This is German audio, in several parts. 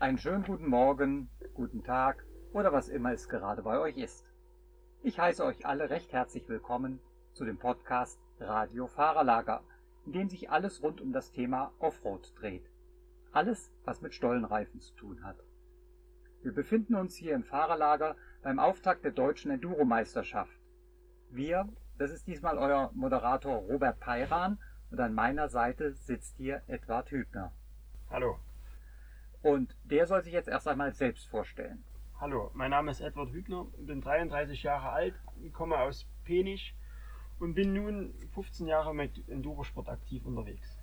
Einen schönen guten Morgen, guten Tag oder was immer es gerade bei euch ist. Ich heiße euch alle recht herzlich willkommen zu dem Podcast Radio Fahrerlager, in dem sich alles rund um das Thema Offroad dreht. Alles, was mit Stollenreifen zu tun hat. Wir befinden uns hier im Fahrerlager beim Auftakt der deutschen Enduro-Meisterschaft. Wir, das ist diesmal euer Moderator Robert Peiran und an meiner Seite sitzt hier Edward Hübner. Hallo. Und der soll sich jetzt erst einmal selbst vorstellen. Hallo, mein Name ist Edward Hübner, bin 33 Jahre alt, komme aus Penich und bin nun 15 Jahre mit Endurosport aktiv unterwegs.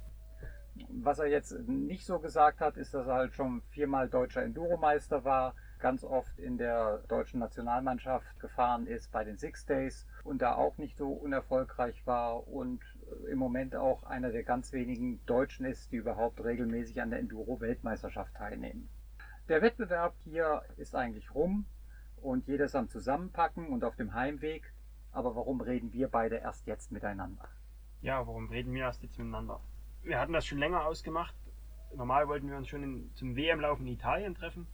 Was er jetzt nicht so gesagt hat, ist, dass er halt schon viermal deutscher Enduromeister war, ganz oft in der deutschen Nationalmannschaft gefahren ist bei den Six Days und da auch nicht so unerfolgreich war und im Moment auch einer der ganz wenigen Deutschen ist, die überhaupt regelmäßig an der Enduro-Weltmeisterschaft teilnehmen. Der Wettbewerb hier ist eigentlich rum und jeder ist am Zusammenpacken und auf dem Heimweg. Aber warum reden wir beide erst jetzt miteinander? Ja, warum reden wir erst jetzt miteinander? Wir hatten das schon länger ausgemacht. Normal wollten wir uns schon in, zum WM-Lauf in Italien treffen.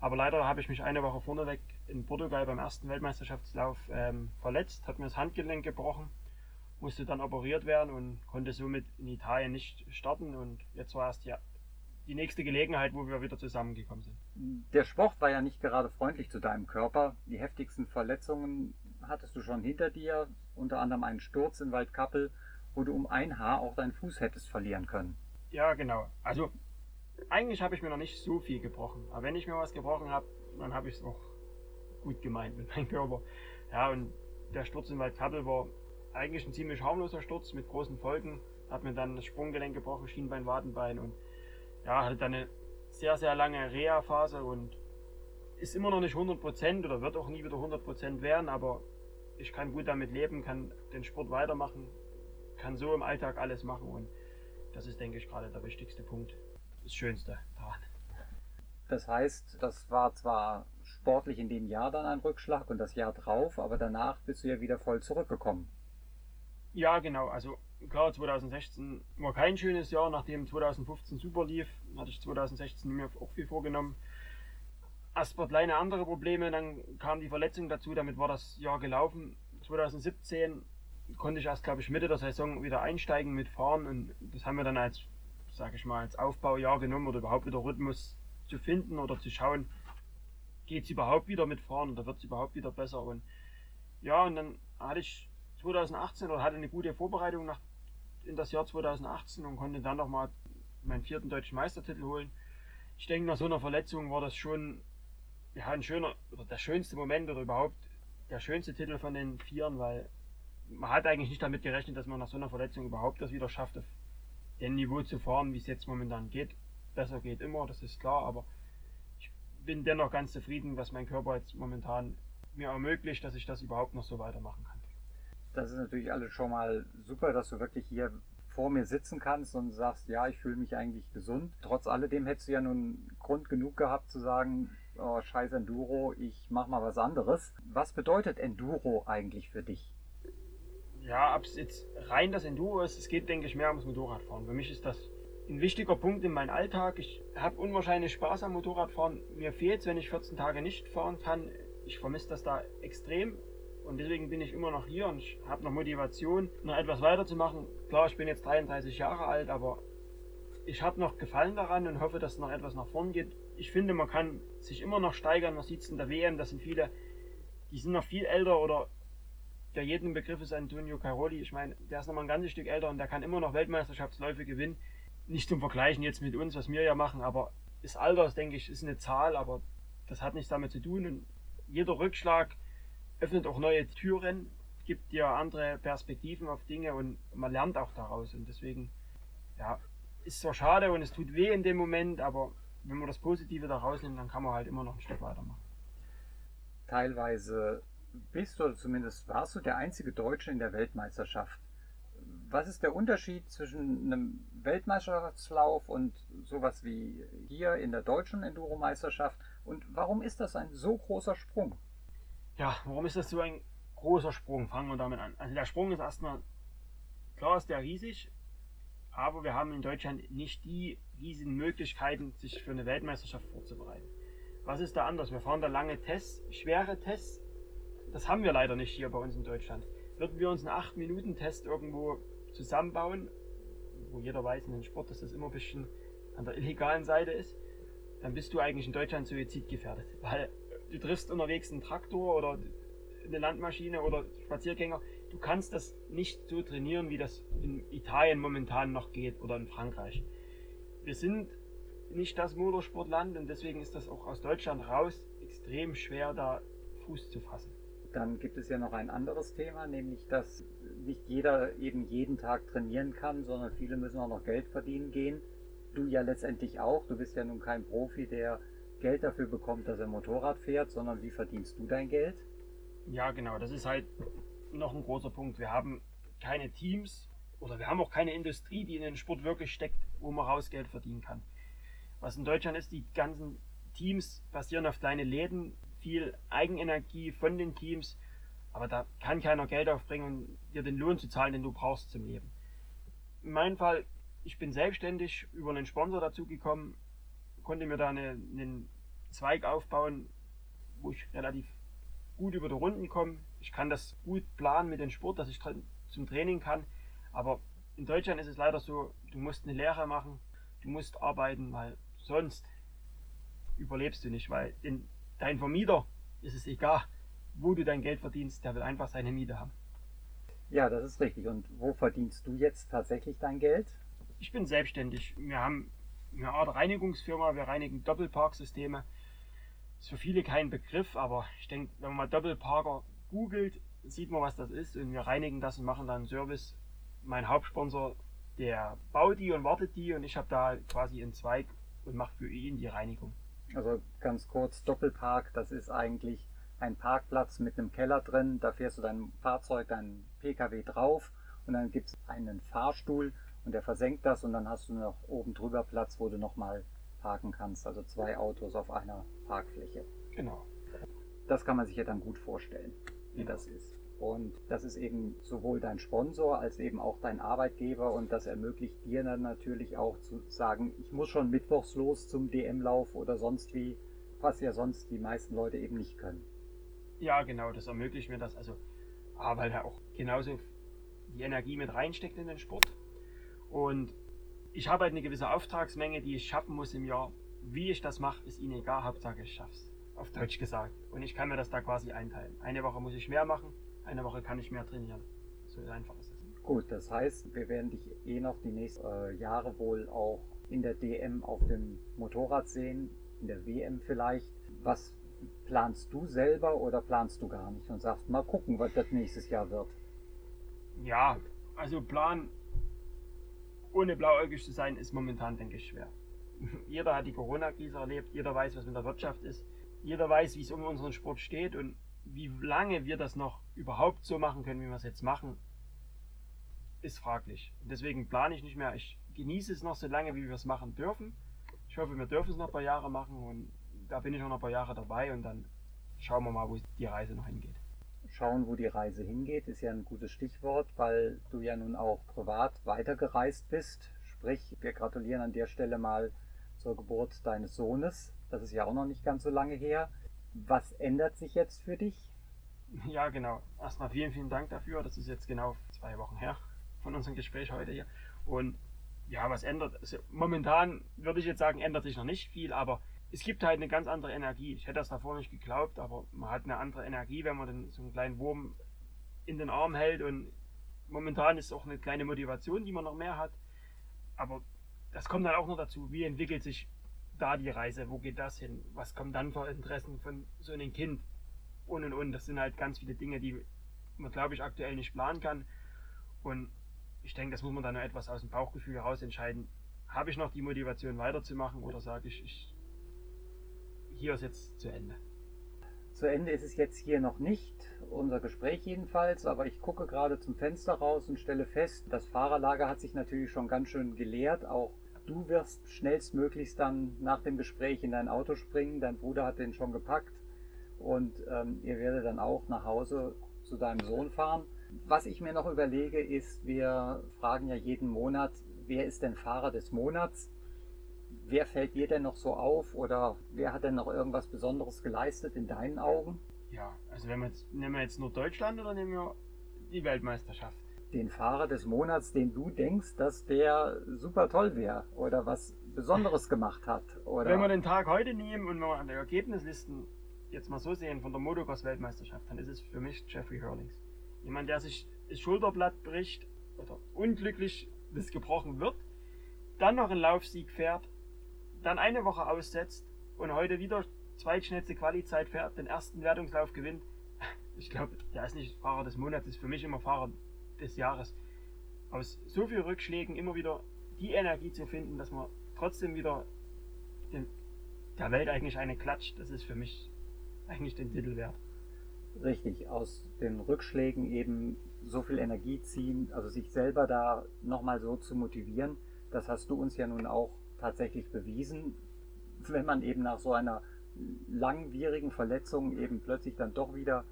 Aber leider habe ich mich eine Woche vorneweg in Portugal beim ersten Weltmeisterschaftslauf ähm, verletzt, hat mir das Handgelenk gebrochen musste dann operiert werden und konnte somit in Italien nicht starten. Und jetzt war erst ja die nächste Gelegenheit, wo wir wieder zusammengekommen sind. Der Sport war ja nicht gerade freundlich zu deinem Körper. Die heftigsten Verletzungen hattest du schon hinter dir, unter anderem einen Sturz in Waldkappel, wo du um ein Haar auch deinen Fuß hättest verlieren können. Ja, genau. Also eigentlich habe ich mir noch nicht so viel gebrochen. Aber wenn ich mir was gebrochen habe, dann habe ich es auch gut gemeint mit meinem Körper. Ja, und der Sturz in Waldkappel war eigentlich ein ziemlich harmloser Sturz mit großen Folgen. Hat mir dann das Sprunggelenk gebrochen, Schienbein, Wadenbein und ja, hatte dann eine sehr, sehr lange Reha-Phase und ist immer noch nicht 100% oder wird auch nie wieder 100% werden, aber ich kann gut damit leben, kann den Sport weitermachen, kann so im Alltag alles machen und das ist, denke ich, gerade der wichtigste Punkt, das Schönste daran. Das heißt, das war zwar sportlich in dem Jahr dann ein Rückschlag und das Jahr drauf, aber danach bist du ja wieder voll zurückgekommen. Ja, genau. Also klar, 2016 war kein schönes Jahr, nachdem 2015 super lief, hatte ich 2016 mir auch viel vorgenommen. Erst war kleine andere Probleme, dann kam die Verletzung dazu, damit war das Jahr gelaufen. 2017 konnte ich erst, glaube ich, Mitte der Saison wieder einsteigen mit Fahren und das haben wir dann als, sage ich mal, als Aufbaujahr genommen oder überhaupt wieder Rhythmus zu finden oder zu schauen, geht es überhaupt wieder mit Fahren oder wird es überhaupt wieder besser und ja, und dann hatte ich 2018 oder hatte eine gute Vorbereitung nach, in das Jahr 2018 und konnte dann nochmal meinen vierten deutschen Meistertitel holen. Ich denke, nach so einer Verletzung war das schon ja, ein schöner, oder der schönste Moment oder überhaupt der schönste Titel von den Vieren, weil man hat eigentlich nicht damit gerechnet, dass man nach so einer Verletzung überhaupt das wieder schafft, auf dem Niveau zu fahren, wie es jetzt momentan geht. Besser geht immer, das ist klar, aber ich bin dennoch ganz zufrieden, was mein Körper jetzt momentan mir ermöglicht, dass ich das überhaupt noch so weitermachen kann. Das ist natürlich alles schon mal super, dass du wirklich hier vor mir sitzen kannst und sagst, ja, ich fühle mich eigentlich gesund. Trotz alledem hättest du ja nun Grund genug gehabt zu sagen, oh, scheiß Enduro, ich mach mal was anderes. Was bedeutet Enduro eigentlich für dich? Ja, ob es jetzt rein das Enduro ist, es geht, denke ich, mehr ums Motorradfahren. Für mich ist das ein wichtiger Punkt in meinem Alltag. Ich habe unwahrscheinlich Spaß am Motorradfahren. Mir fehlt es, wenn ich 14 Tage nicht fahren kann. Ich vermisse das da extrem. Und deswegen bin ich immer noch hier und ich habe noch Motivation, noch etwas weiterzumachen. Klar, ich bin jetzt 33 Jahre alt, aber ich habe noch Gefallen daran und hoffe, dass noch etwas nach vorn geht. Ich finde, man kann sich immer noch steigern. Man sieht es in der WM, das sind viele, die sind noch viel älter oder der jeden Begriff ist Antonio Caroli. Ich meine, der ist noch mal ein ganzes Stück älter und der kann immer noch Weltmeisterschaftsläufe gewinnen. Nicht zum Vergleichen jetzt mit uns, was wir ja machen, aber das Alter, denke ich, ist eine Zahl, aber das hat nichts damit zu tun. Und jeder Rückschlag, öffnet auch neue Türen, gibt dir andere Perspektiven auf Dinge und man lernt auch daraus. Und deswegen, ja, ist zwar schade und es tut weh in dem Moment, aber wenn man das Positive da rausnimmt, dann kann man halt immer noch ein Stück weitermachen. Teilweise bist du, oder zumindest warst du der einzige Deutsche in der Weltmeisterschaft. Was ist der Unterschied zwischen einem Weltmeisterschaftslauf und sowas wie hier in der deutschen Enduro-Meisterschaft? Und warum ist das ein so großer Sprung? Ja, warum ist das so ein großer Sprung? Fangen wir damit an. Also der Sprung ist erstmal, klar ist der riesig, aber wir haben in Deutschland nicht die riesigen Möglichkeiten, sich für eine Weltmeisterschaft vorzubereiten. Was ist da anders? Wir fahren da lange Tests, schwere Tests. Das haben wir leider nicht hier bei uns in Deutschland. Würden wir uns einen 8-Minuten-Test irgendwo zusammenbauen, wo jeder weiß in den Sport, dass das immer ein bisschen an der illegalen Seite ist, dann bist du eigentlich in Deutschland suizidgefährdet. Weil du triffst unterwegs einen Traktor oder eine Landmaschine oder Spaziergänger. Du kannst das nicht so trainieren, wie das in Italien momentan noch geht oder in Frankreich. Wir sind nicht das Motorsportland und deswegen ist das auch aus Deutschland raus extrem schwer, da Fuß zu fassen. Dann gibt es ja noch ein anderes Thema, nämlich dass nicht jeder eben jeden Tag trainieren kann, sondern viele müssen auch noch Geld verdienen gehen. Du ja letztendlich auch. Du bist ja nun kein Profi, der Geld dafür bekommt, dass er Motorrad fährt, sondern wie verdienst du dein Geld? Ja, genau. Das ist halt noch ein großer Punkt. Wir haben keine Teams oder wir haben auch keine Industrie, die in den Sport wirklich steckt, wo man raus Geld verdienen kann. Was in Deutschland ist, die ganzen Teams basieren auf kleine Läden, viel Eigenenergie von den Teams, aber da kann keiner Geld aufbringen, um dir den Lohn zu zahlen, den du brauchst zum Leben. In meinem Fall, ich bin selbstständig über einen Sponsor dazu gekommen, konnte mir da eine, einen Zweig aufbauen, wo ich relativ gut über die Runden komme. Ich kann das gut planen mit dem Sport, dass ich zum Training kann. Aber in Deutschland ist es leider so, du musst eine Lehre machen, du musst arbeiten, weil sonst überlebst du nicht, weil in, dein Vermieter ist es egal, wo du dein Geld verdienst, der will einfach seine Miete haben. Ja, das ist richtig. Und wo verdienst du jetzt tatsächlich dein Geld? Ich bin selbstständig. Wir haben eine Art Reinigungsfirma, wir reinigen Doppelparksysteme. Ist für viele kein Begriff, aber ich denke, wenn man mal Doppelparker googelt, sieht man, was das ist. Und wir reinigen das und machen dann Service. Mein Hauptsponsor, der baut die und wartet die und ich habe da quasi einen Zweig und mache für ihn die Reinigung. Also ganz kurz, Doppelpark, das ist eigentlich ein Parkplatz mit einem Keller drin. Da fährst du dein Fahrzeug, dein Pkw drauf und dann gibt es einen Fahrstuhl und der versenkt das und dann hast du noch oben drüber Platz, wo du nochmal parken kannst. Also zwei Autos auf einer Parkfläche. Genau. Das kann man sich ja dann gut vorstellen, wie genau. das ist. Und das ist eben sowohl dein Sponsor als eben auch dein Arbeitgeber und das ermöglicht dir dann natürlich auch zu sagen, ich muss schon mittwochs los zum DM-Lauf oder sonst wie, was ja sonst die meisten Leute eben nicht können. Ja, genau, das ermöglicht mir das. Also, aber weil er auch genauso die Energie mit reinsteckt in den Sport. Und ich habe halt eine gewisse Auftragsmenge, die ich schaffen muss im Jahr. Wie ich das mache, ist ihnen egal, Hauptsache ich schaff's. Auf Deutsch gesagt. Und ich kann mir das da quasi einteilen. Eine Woche muss ich mehr machen, eine Woche kann ich mehr trainieren. So einfach ist es. Gut, das heißt, wir werden dich eh noch die nächsten äh, Jahre wohl auch in der DM auf dem Motorrad sehen, in der WM vielleicht. Was planst du selber oder planst du gar nicht und sagst, mal gucken, was das nächstes Jahr wird? Ja, also Plan ohne blauäugig zu sein, ist momentan, denke ich, schwer. Jeder hat die Corona-Krise erlebt, jeder weiß, was mit der Wirtschaft ist, jeder weiß, wie es um unseren Sport steht und wie lange wir das noch überhaupt so machen können, wie wir es jetzt machen, ist fraglich. Deswegen plane ich nicht mehr. Ich genieße es noch so lange, wie wir es machen dürfen. Ich hoffe, wir dürfen es noch ein paar Jahre machen und da bin ich noch ein paar Jahre dabei und dann schauen wir mal, wo die Reise noch hingeht. Schauen, wo die Reise hingeht, ist ja ein gutes Stichwort, weil du ja nun auch privat weitergereist bist. Sprich, wir gratulieren an der Stelle mal zur Geburt deines Sohnes. Das ist ja auch noch nicht ganz so lange her. Was ändert sich jetzt für dich? Ja, genau. Erstmal vielen, vielen Dank dafür. Das ist jetzt genau zwei Wochen her von unserem Gespräch heute hier. Und ja, was ändert? Also momentan würde ich jetzt sagen, ändert sich noch nicht viel, aber es gibt halt eine ganz andere Energie. Ich hätte das davor nicht geglaubt, aber man hat eine andere Energie, wenn man dann so einen kleinen Wurm in den Arm hält und momentan ist auch eine kleine Motivation, die man noch mehr hat. Aber das kommt dann auch noch dazu, wie entwickelt sich da die Reise, wo geht das hin, was kommen dann für Interessen von so einem Kind und und und. Das sind halt ganz viele Dinge, die man, glaube ich, aktuell nicht planen kann. Und ich denke, das muss man dann nur etwas aus dem Bauchgefühl heraus entscheiden. Habe ich noch die Motivation weiterzumachen oder sage ich, ich hier ist jetzt zu Ende? Zu Ende ist es jetzt hier noch nicht, unser Gespräch jedenfalls, aber ich gucke gerade zum Fenster raus und stelle fest, das Fahrerlager hat sich natürlich schon ganz schön geleert. Auch du wirst schnellstmöglichst dann nach dem Gespräch in dein Auto springen. Dein Bruder hat den schon gepackt und ähm, ihr werdet dann auch nach Hause zu deinem Sohn fahren. Was ich mir noch überlege, ist, wir fragen ja jeden Monat, wer ist denn Fahrer des Monats? Wer fällt dir denn noch so auf oder wer hat denn noch irgendwas Besonderes geleistet in deinen Augen? Ja, also wenn wir jetzt, nehmen wir jetzt nur Deutschland oder nehmen wir die Weltmeisterschaft? Den Fahrer des Monats, den du denkst, dass der super toll wäre oder was Besonderes gemacht hat. Oder? Wenn wir den Tag heute nehmen und wir an die Ergebnislisten jetzt mal so sehen von der Motocross-Weltmeisterschaft, dann ist es für mich Jeffrey Hurlings. Jemand, der sich das Schulterblatt bricht oder unglücklich das gebrochen wird, dann noch einen Laufsieg fährt, dann eine Woche aussetzt und heute wieder zweitschnellste Quali-Zeit fährt, den ersten Wertungslauf gewinnt. Ich glaube, der ist nicht Fahrer des Monats, ist für mich immer Fahrer des Jahres. Aus so vielen Rückschlägen immer wieder die Energie zu finden, dass man trotzdem wieder den, der Welt eigentlich eine klatscht, das ist für mich eigentlich den Titel wert. Richtig, aus den Rückschlägen eben so viel Energie ziehen, also sich selber da nochmal so zu motivieren, das hast du uns ja nun auch tatsächlich bewiesen, wenn man eben nach so einer langwierigen Verletzung eben plötzlich dann doch wieder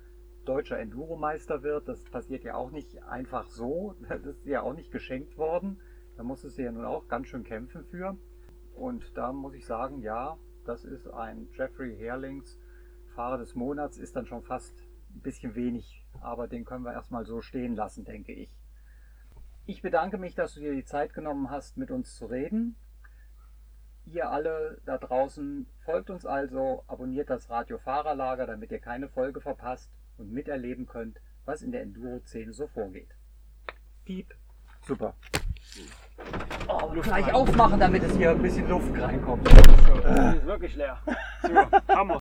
deutscher Enduromeister wird. Das passiert ja auch nicht einfach so. Das ist ja auch nicht geschenkt worden. Da musstest du ja nun auch ganz schön kämpfen für. Und da muss ich sagen, ja, das ist ein Jeffrey Herlings Fahrer des Monats, ist dann schon fast ein bisschen wenig. Aber den können wir erstmal so stehen lassen, denke ich. Ich bedanke mich, dass du dir die Zeit genommen hast, mit uns zu reden. Ihr alle da draußen folgt uns also, abonniert das Radio Fahrerlager, damit ihr keine Folge verpasst und miterleben könnt, was in der Enduro-Szene so vorgeht. Piep. Super. Oh, gleich aufmachen, damit es hier ein bisschen Luft reinkommt. So, äh. ist wirklich leer. So, Hammer.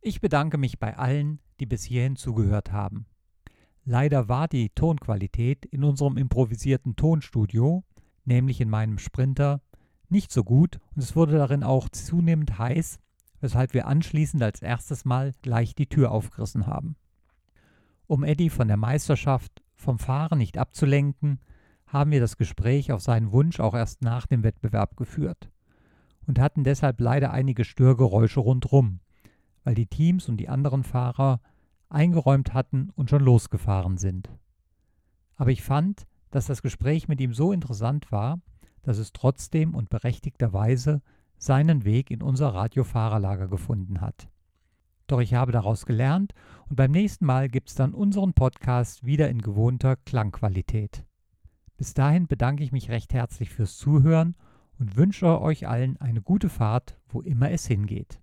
Ich bedanke mich bei allen, die bis hierhin zugehört haben. Leider war die Tonqualität in unserem improvisierten Tonstudio, nämlich in meinem Sprinter, nicht so gut und es wurde darin auch zunehmend heiß, weshalb wir anschließend als erstes Mal gleich die Tür aufgerissen haben. Um Eddie von der Meisterschaft vom Fahren nicht abzulenken, haben wir das Gespräch auf seinen Wunsch auch erst nach dem Wettbewerb geführt und hatten deshalb leider einige Störgeräusche rundrum, weil die Teams und die anderen Fahrer eingeräumt hatten und schon losgefahren sind. Aber ich fand, dass das Gespräch mit ihm so interessant war, dass es trotzdem und berechtigterweise seinen Weg in unser Radiofahrerlager gefunden hat. Doch ich habe daraus gelernt und beim nächsten Mal gibt es dann unseren Podcast wieder in gewohnter Klangqualität. Bis dahin bedanke ich mich recht herzlich fürs Zuhören und wünsche euch allen eine gute Fahrt, wo immer es hingeht.